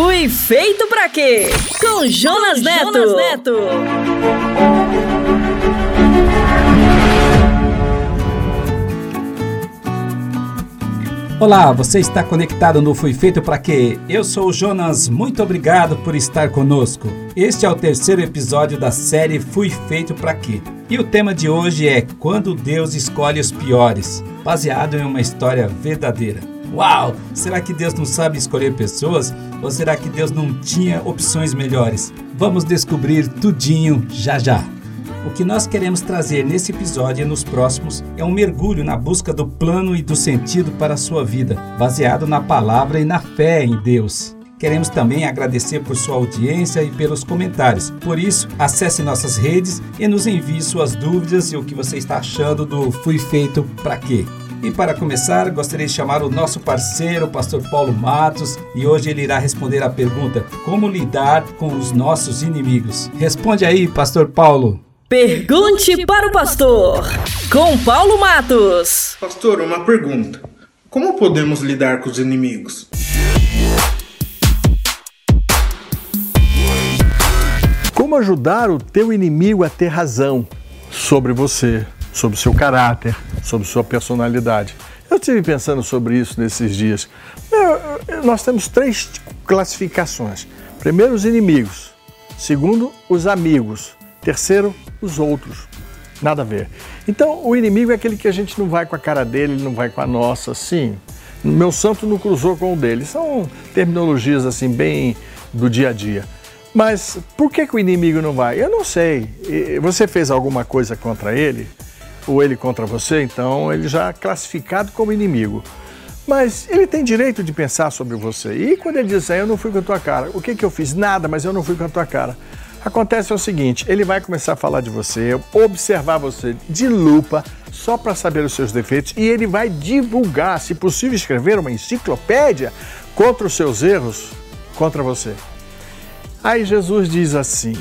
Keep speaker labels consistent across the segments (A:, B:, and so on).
A: Fui feito para quê? Com Jonas, Com Neto. Jonas Neto.
B: Olá, você está conectado no Fui Feito para Quê? Eu sou o Jonas, muito obrigado por estar conosco. Este é o terceiro episódio da série Fui Feito para Quê? E o tema de hoje é Quando Deus Escolhe os Piores, baseado em uma história verdadeira. Uau! Será que Deus não sabe escolher pessoas? Ou será que Deus não tinha opções melhores? Vamos descobrir tudinho já já. O que nós queremos trazer nesse episódio e nos próximos é um mergulho na busca do plano e do sentido para a sua vida, baseado na palavra e na fé em Deus. Queremos também agradecer por sua audiência e pelos comentários. Por isso, acesse nossas redes e nos envie suas dúvidas e o que você está achando do Fui Feito para Quê. E para começar, gostaria de chamar o nosso parceiro, o pastor Paulo Matos, e hoje ele irá responder a pergunta: como lidar com os nossos inimigos? Responde aí, pastor Paulo.
A: Pergunte para o pastor, com Paulo Matos.
C: Pastor, uma pergunta: como podemos lidar com os inimigos?
D: Como ajudar o teu inimigo a ter razão sobre você? Sobre o seu caráter, sobre sua personalidade. Eu estive pensando sobre isso nesses dias. Nós temos três classificações: primeiro, os inimigos, segundo, os amigos, terceiro, os outros. Nada a ver. Então, o inimigo é aquele que a gente não vai com a cara dele, ele não vai com a nossa, sim. Meu santo não cruzou com o dele. São terminologias assim bem do dia a dia. Mas por que, que o inimigo não vai? Eu não sei. Você fez alguma coisa contra ele? Ou ele contra você, então ele já é classificado como inimigo. Mas ele tem direito de pensar sobre você. E quando ele diz, eu não fui com a tua cara, o que, que eu fiz? Nada, mas eu não fui com a tua cara. Acontece o seguinte: ele vai começar a falar de você, observar você de lupa, só para saber os seus defeitos, e ele vai divulgar, se possível, escrever uma enciclopédia contra os seus erros, contra você. Aí Jesus diz assim: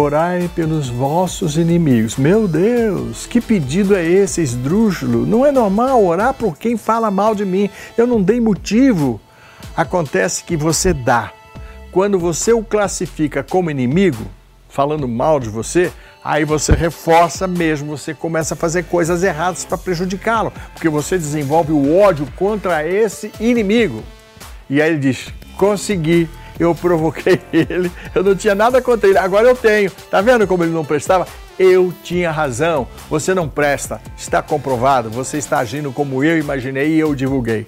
D: Orai pelos vossos inimigos. Meu Deus, que pedido é esse, esdrúxulo? Não é normal orar por quem fala mal de mim. Eu não dei motivo. Acontece que você dá. Quando você o classifica como inimigo, falando mal de você, aí você reforça mesmo, você começa a fazer coisas erradas para prejudicá-lo, porque você desenvolve o ódio contra esse inimigo. E aí ele diz: consegui eu provoquei ele, eu não tinha nada contra ele, agora eu tenho. Tá vendo como ele não prestava? Eu tinha razão, você não presta, está comprovado, você está agindo como eu imaginei e eu divulguei.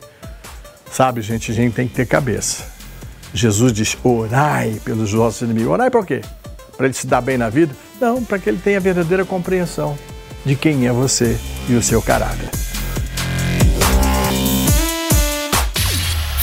D: Sabe, gente, a gente tem que ter cabeça. Jesus diz: orai pelos vossos inimigos. Orai para quê? Para ele se dar bem na vida? Não, para que ele tenha verdadeira compreensão de quem é você e o seu caráter.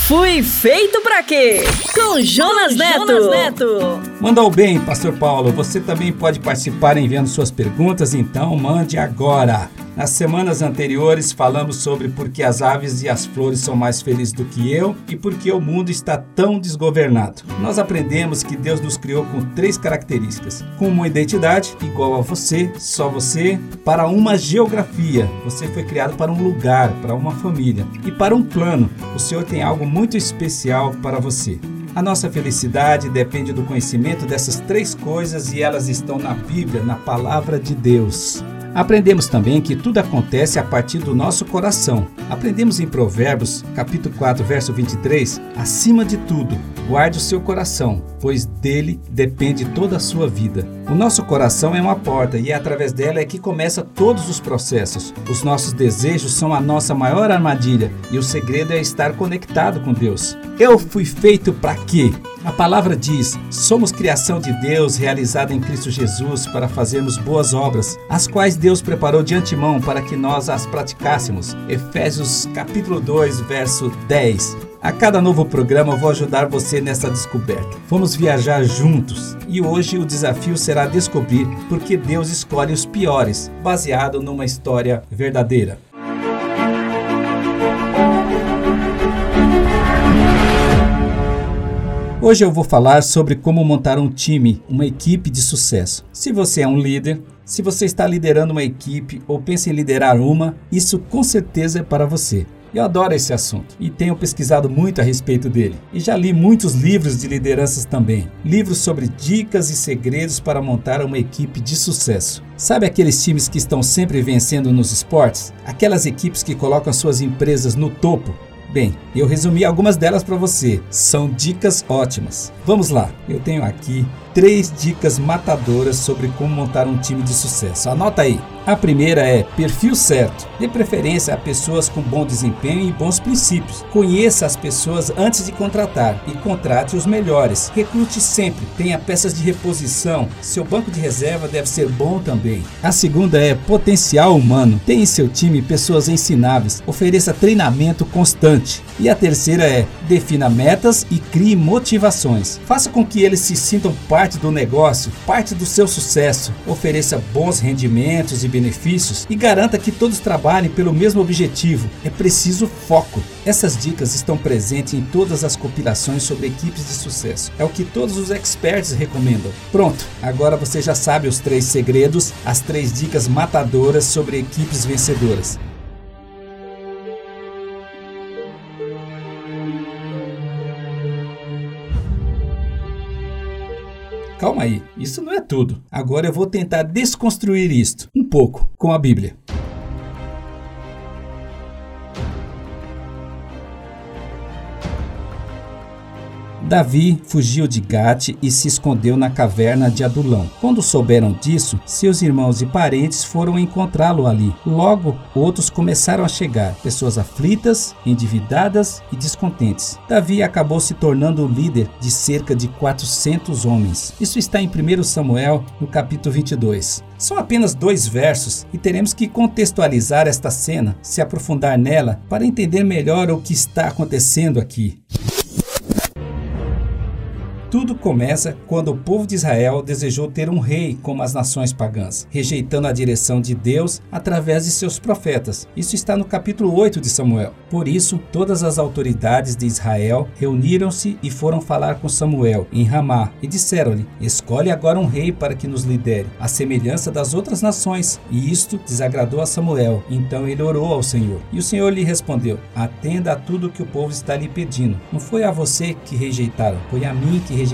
A: Fui feito para quê? Com Jonas, Neto. Jonas Neto.
B: Mandou bem, Pastor Paulo. Você também pode participar enviando suas perguntas, então mande agora. Nas semanas anteriores falamos sobre por que as aves e as flores são mais felizes do que eu e por que o mundo está tão desgovernado. Nós aprendemos que Deus nos criou com três características: com uma identidade igual a você, só você, para uma geografia. Você foi criado para um lugar, para uma família e para um plano. O Senhor tem algo muito especial para você. A nossa felicidade depende do conhecimento dessas três coisas e elas estão na Bíblia, na palavra de Deus. Aprendemos também que tudo acontece a partir do nosso coração. Aprendemos em Provérbios, capítulo 4, verso 23, acima de tudo, guarde o seu coração, pois dele depende toda a sua vida. O nosso coração é uma porta e é através dela é que começa todos os processos. Os nossos desejos são a nossa maior armadilha e o segredo é estar conectado com Deus. Eu fui feito para quê? A palavra diz: somos criação de Deus realizada em Cristo Jesus para fazermos boas obras, as quais Deus preparou de antemão para que nós as praticássemos. Efésios capítulo 2, verso 10. A cada novo programa eu vou ajudar você nessa descoberta. Vamos viajar juntos e hoje o desafio será descobrir por que Deus escolhe os piores, baseado numa história verdadeira. Hoje eu vou falar sobre como montar um time, uma equipe de sucesso. Se você é um líder, se você está liderando uma equipe ou pensa em liderar uma, isso com certeza é para você. Eu adoro esse assunto e tenho pesquisado muito a respeito dele. E já li muitos livros de lideranças também. Livros sobre dicas e segredos para montar uma equipe de sucesso. Sabe aqueles times que estão sempre vencendo nos esportes? Aquelas equipes que colocam suas empresas no topo? Bem, eu resumi algumas delas para você. São dicas ótimas. Vamos lá. Eu tenho aqui três dicas matadoras sobre como montar um time de sucesso. Anota aí. A primeira é perfil certo. Dê preferência a pessoas com bom desempenho e bons princípios. Conheça as pessoas antes de contratar e contrate os melhores. Recrute sempre. Tenha peças de reposição. Seu banco de reserva deve ser bom também. A segunda é potencial humano. Tenha em seu time pessoas ensináveis. Ofereça treinamento constante. E a terceira é defina metas e crie motivações. Faça com que eles se sintam parte do negócio, parte do seu sucesso. Ofereça bons rendimentos e benefícios e garanta que todos trabalhem pelo mesmo objetivo. É preciso foco. Essas dicas estão presentes em todas as compilações sobre equipes de sucesso. É o que todos os experts recomendam. Pronto, agora você já sabe os três segredos, as três dicas matadoras sobre equipes vencedoras. Calma aí, isso não é tudo. Agora eu vou tentar desconstruir isto pouco com a Bíblia. Davi fugiu de Gate e se escondeu na caverna de Adulão. Quando souberam disso, seus irmãos e parentes foram encontrá-lo ali. Logo, outros começaram a chegar, pessoas aflitas, endividadas e descontentes. Davi acabou se tornando o líder de cerca de 400 homens. Isso está em 1 Samuel, no capítulo 22. São apenas dois versos e teremos que contextualizar esta cena, se aprofundar nela para entender melhor o que está acontecendo aqui. Tudo começa quando o povo de Israel desejou ter um rei como as nações pagãs, rejeitando a direção de Deus através de seus profetas. Isso está no capítulo 8 de Samuel. Por isso, todas as autoridades de Israel reuniram-se e foram falar com Samuel em Ramá e disseram-lhe: Escolhe agora um rei para que nos lidere, à semelhança das outras nações. E isto desagradou a Samuel. Então ele orou ao Senhor. E o Senhor lhe respondeu: Atenda a tudo que o povo está lhe pedindo. Não foi a você que rejeitaram, foi a mim que rejeitaram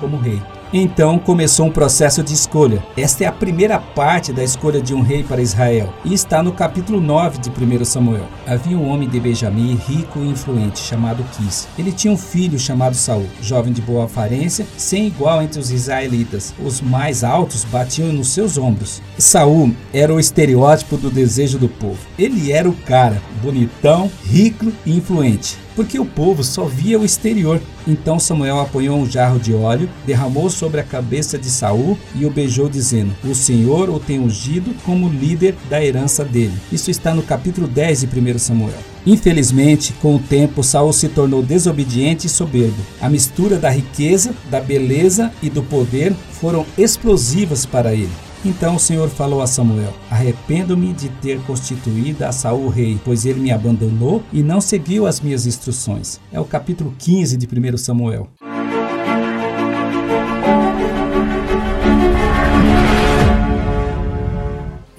B: como rei. Então começou um processo de escolha. Esta é a primeira parte da escolha de um rei para Israel e está no capítulo 9 de 1 Samuel. Havia um homem de Benjamim rico e influente chamado Quis. Ele tinha um filho chamado Saul, jovem de boa aparência, sem igual entre os israelitas. Os mais altos batiam nos seus ombros. Saul era o estereótipo do desejo do povo. Ele era o cara, bonitão, rico e influente porque o povo só via o exterior. Então Samuel apanhou um jarro de óleo, derramou sobre a cabeça de Saul e o beijou, dizendo: O Senhor o tem ungido como líder da herança dele. Isso está no capítulo 10 de 1 Samuel. Infelizmente, com o tempo, Saul se tornou desobediente e soberbo. A mistura da riqueza, da beleza e do poder foram explosivas para ele. Então o Senhor falou a Samuel: Arrependo-me de ter constituído a Saul rei, pois ele me abandonou e não seguiu as minhas instruções. É o capítulo 15 de 1 Samuel.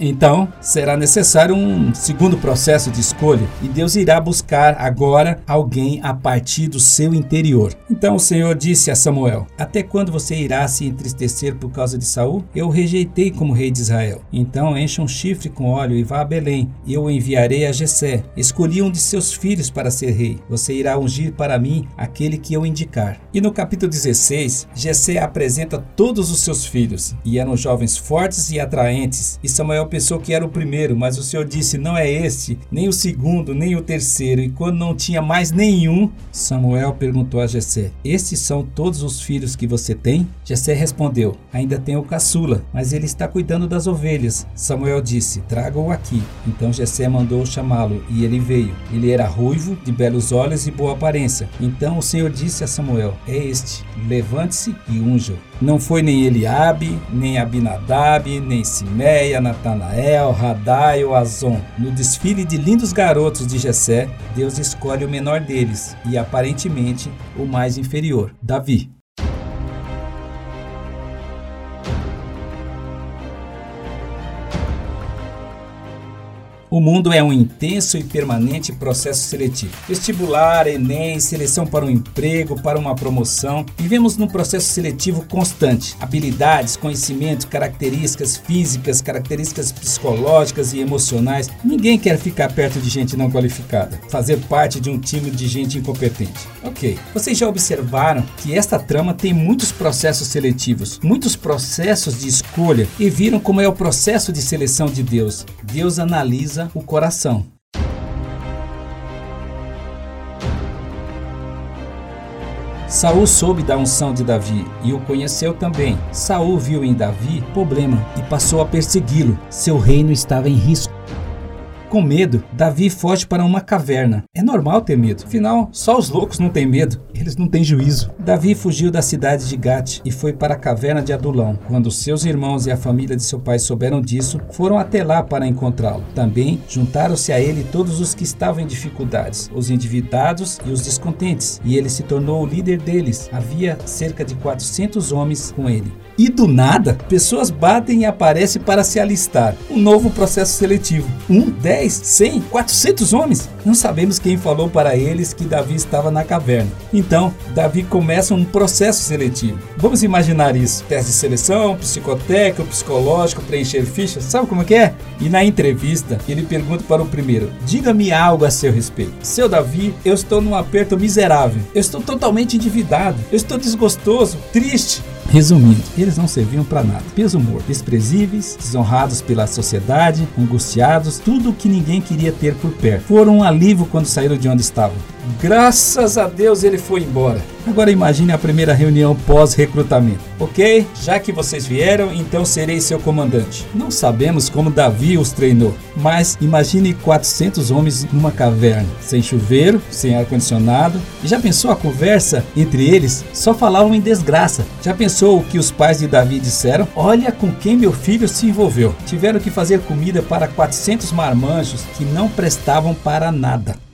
B: Então, será necessário um segundo processo de escolha e Deus irá buscar agora alguém a partir do seu interior. Então o Senhor disse a Samuel: Até quando você irá se entristecer por causa de Saul? Eu o rejeitei como rei de Israel. Então encha um chifre com óleo e vá a Belém. Eu o enviarei a Jessé. Escolhi um de seus filhos para ser rei. Você irá ungir para mim aquele que eu indicar. E no capítulo 16, Jessé apresenta todos os seus filhos, e eram jovens fortes e atraentes. E Samuel pensou que era o primeiro, mas o Senhor disse: Não é este, nem o segundo, nem o terceiro. E quando não tinha mais nenhum, Samuel perguntou a Jessé: Estes são todos os filhos que você tem? Jessé respondeu: Ainda tenho o caçula, mas ele está cuidando das ovelhas. Samuel disse: Traga-o aqui. Então Jessé mandou chamá-lo, e ele veio. Ele era ruivo, de belos olhos e boa aparência. Então o Senhor disse a Samuel: É este, levante-se e unja-o. Não foi nem Eliabe, nem Abinadab, nem Simeia, Natanael, Radai ou Azon. No desfile de lindos garotos de Jessé, Deus escolhe o menor deles e aparentemente o mais inferior, Davi. O mundo é um intenso e permanente processo seletivo. Vestibular, Enem, seleção para um emprego, para uma promoção. Vivemos num processo seletivo constante. Habilidades, conhecimentos, características físicas, características psicológicas e emocionais. Ninguém quer ficar perto de gente não qualificada, fazer parte de um time de gente incompetente. Ok, vocês já observaram que esta trama tem muitos processos seletivos, muitos processos de escolha e viram como é o processo de seleção de Deus. Deus analisa o coração. Saul soube da unção de Davi e o conheceu também. Saul viu em Davi problema e passou a persegui-lo. Seu reino estava em risco. Com medo, Davi foge para uma caverna. É normal ter medo, afinal, só os loucos não têm medo, eles não têm juízo. Davi fugiu da cidade de Gate e foi para a caverna de Adulão. Quando seus irmãos e a família de seu pai souberam disso, foram até lá para encontrá-lo. Também juntaram-se a ele todos os que estavam em dificuldades, os endividados e os descontentes, e ele se tornou o líder deles. Havia cerca de 400 homens com ele. E do nada, pessoas batem e aparecem para se alistar. Um novo processo seletivo. Um, dez, cem, quatrocentos homens. Não sabemos quem falou para eles que Davi estava na caverna. Então, Davi começa um processo seletivo. Vamos imaginar isso. Teste de seleção, psicotécnico, psicológico, preencher fichas. Sabe como é que é? E na entrevista, ele pergunta para o primeiro: Diga-me algo a seu respeito. Seu Davi, eu estou num aperto miserável. Eu estou totalmente endividado. Eu estou desgostoso, triste. Resumindo, eles não serviam para nada. Peso morto, desprezíveis, desonrados pela sociedade, angustiados, tudo o que ninguém queria ter por perto. Foram um alívio quando saíram de onde estavam. Graças a Deus ele foi embora. Agora imagine a primeira reunião pós-recrutamento. Ok, já que vocês vieram, então serei seu comandante. Não sabemos como Davi os treinou, mas imagine 400 homens numa caverna, sem chuveiro, sem ar-condicionado. Já pensou a conversa entre eles? Só falavam em desgraça. Já pensou o que os pais de Davi disseram? Olha com quem meu filho se envolveu. Tiveram que fazer comida para 400 marmanjos que não prestavam para nada.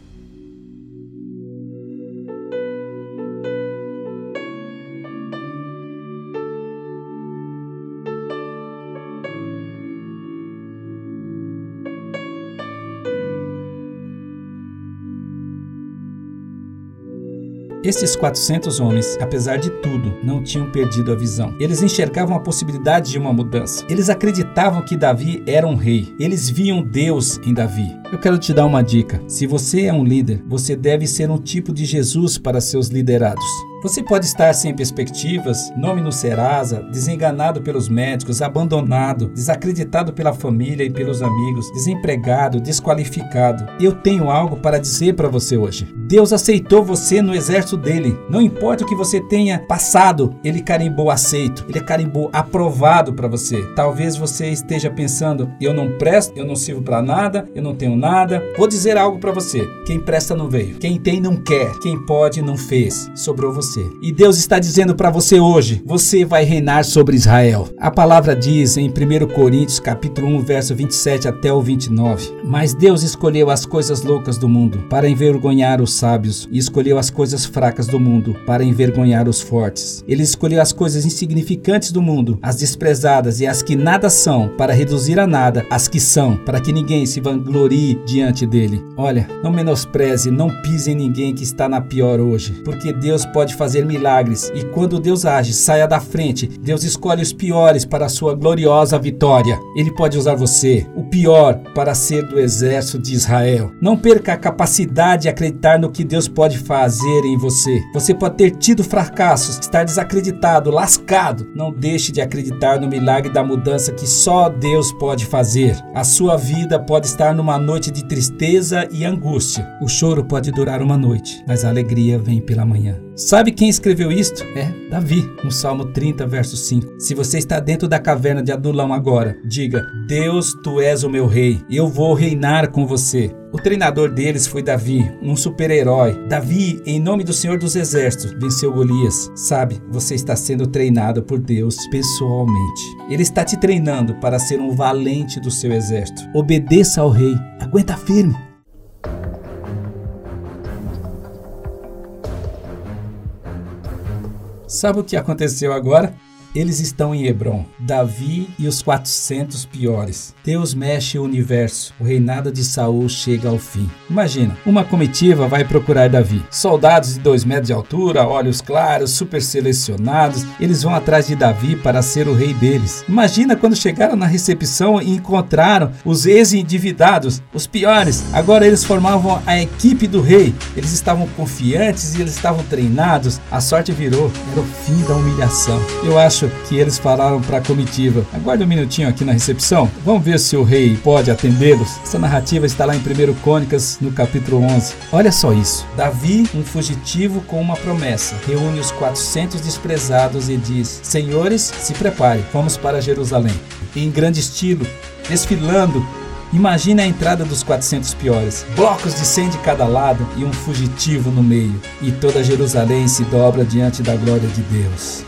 B: Esses 400 homens, apesar de tudo, não tinham perdido a visão. Eles enxergavam a possibilidade de uma mudança. Eles acreditavam que Davi era um rei. Eles viam Deus em Davi. Eu quero te dar uma dica. Se você é um líder, você deve ser um tipo de Jesus para seus liderados. Você pode estar sem perspectivas, nome no Serasa, desenganado pelos médicos, abandonado, desacreditado pela família e pelos amigos, desempregado, desqualificado. Eu tenho algo para dizer para você hoje. Deus aceitou você no exército dele. Não importa o que você tenha passado, ele carimbou aceito, ele carimbou aprovado para você. Talvez você esteja pensando: eu não presto, eu não sirvo para nada, eu não tenho nada. Vou dizer algo para você: quem presta não veio, quem tem não quer, quem pode não fez. Sobrou você você. E Deus está dizendo para você hoje: você vai reinar sobre Israel. A palavra diz em 1 Coríntios, capítulo 1, verso 27 até o 29. Mas Deus escolheu as coisas loucas do mundo para envergonhar os sábios e escolheu as coisas fracas do mundo para envergonhar os fortes. Ele escolheu as coisas insignificantes do mundo, as desprezadas e as que nada são, para reduzir a nada as que são, para que ninguém se vanglorie diante dele. Olha, não menospreze, não pise em ninguém que está na pior hoje, porque Deus pode fazer fazer milagres. E quando Deus age, saia da frente. Deus escolhe os piores para a sua gloriosa vitória. Ele pode usar você, o pior, para ser do exército de Israel. Não perca a capacidade de acreditar no que Deus pode fazer em você. Você pode ter tido fracassos, estar desacreditado, lascado. Não deixe de acreditar no milagre da mudança que só Deus pode fazer. A sua vida pode estar numa noite de tristeza e angústia. O choro pode durar uma noite, mas a alegria vem pela manhã. Sabe quem escreveu isto? É Davi, no Salmo 30, verso 5. Se você está dentro da caverna de Adulão agora, diga: Deus, tu és o meu rei, eu vou reinar com você. O treinador deles foi Davi, um super-herói. Davi, em nome do Senhor dos Exércitos, venceu Golias. Sabe, você está sendo treinado por Deus pessoalmente. Ele está te treinando para ser um valente do seu exército. Obedeça ao rei, aguenta firme. Sabe o que aconteceu agora? Eles estão em Hebron, Davi e os 400 piores. Deus mexe o universo. O reinado de Saul chega ao fim. Imagina, uma comitiva vai procurar Davi. Soldados de 2 metros de altura, olhos claros, super selecionados, eles vão atrás de Davi para ser o rei deles. Imagina quando chegaram na recepção e encontraram os ex-endividados, os piores. Agora eles formavam a equipe do rei. Eles estavam confiantes e eles estavam treinados. A sorte virou, era o fim da humilhação. Eu acho que eles falaram para a comitiva: aguarde um minutinho aqui na recepção, vamos ver se o rei pode atendê-los. Essa narrativa está lá em 1 Crônicas, no capítulo 11. Olha só isso: Davi, um fugitivo com uma promessa, reúne os 400 desprezados e diz: Senhores, se prepare, vamos para Jerusalém. em grande estilo, desfilando Imagine a entrada dos 400 piores, blocos de 100 de cada lado e um fugitivo no meio, e toda Jerusalém se dobra diante da glória de Deus.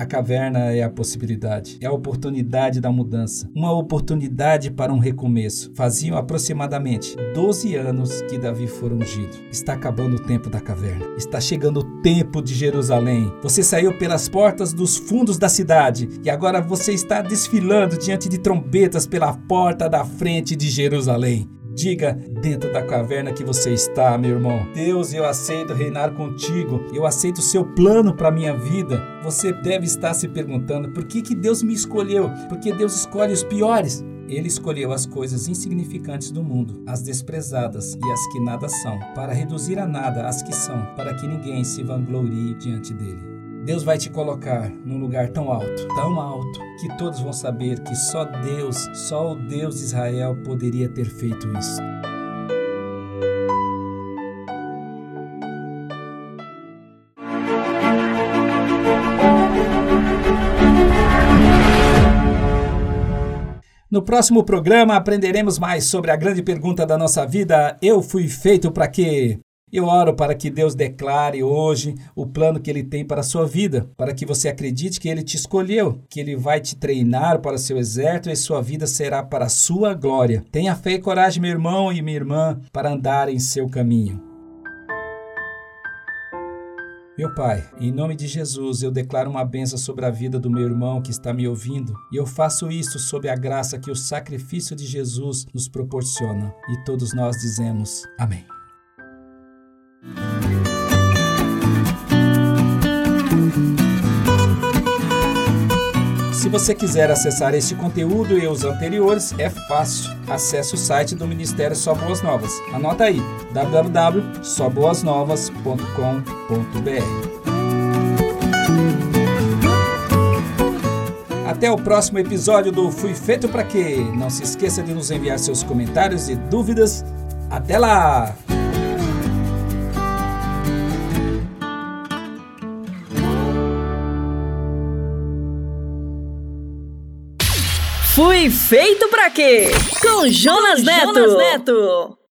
B: A caverna é a possibilidade, é a oportunidade da mudança, uma oportunidade para um recomeço. Faziam aproximadamente 12 anos que Davi foi ungido. Está acabando o tempo da caverna. Está chegando o tempo de Jerusalém. Você saiu pelas portas dos fundos da cidade e agora você está desfilando diante de trombetas pela porta da frente de Jerusalém. Diga dentro da caverna que você está, meu irmão. Deus, eu aceito reinar contigo. Eu aceito o seu plano para minha vida. Você deve estar se perguntando por que, que Deus me escolheu? Porque Deus escolhe os piores. Ele escolheu as coisas insignificantes do mundo, as desprezadas e as que nada são, para reduzir a nada as que são, para que ninguém se vanglorie diante dele. Deus vai te colocar num lugar tão alto, tão alto, que todos vão saber que só Deus, só o Deus de Israel poderia ter feito isso. No próximo programa aprenderemos mais sobre a grande pergunta da nossa vida: eu fui feito para quê? Eu oro para que Deus declare hoje o plano que Ele tem para a sua vida, para que você acredite que Ele te escolheu, que Ele vai te treinar para seu exército e sua vida será para a sua glória. Tenha fé e coragem, meu irmão e minha irmã, para andar em seu caminho. Meu Pai, em nome de Jesus, eu declaro uma benção sobre a vida do meu irmão que está me ouvindo, e eu faço isso sob a graça que o sacrifício de Jesus nos proporciona. E todos nós dizemos: Amém. Você quiser acessar este conteúdo e os anteriores, é fácil. Acesse o site do Ministério Só Boas Novas. Anota aí: www.soboasnovas.com.br. Até o próximo episódio do Fui Feito para Quê? Não se esqueça de nos enviar seus comentários e dúvidas. Até lá!
A: Fui feito pra quê? Com Jonas, Jonas Neto. Neto.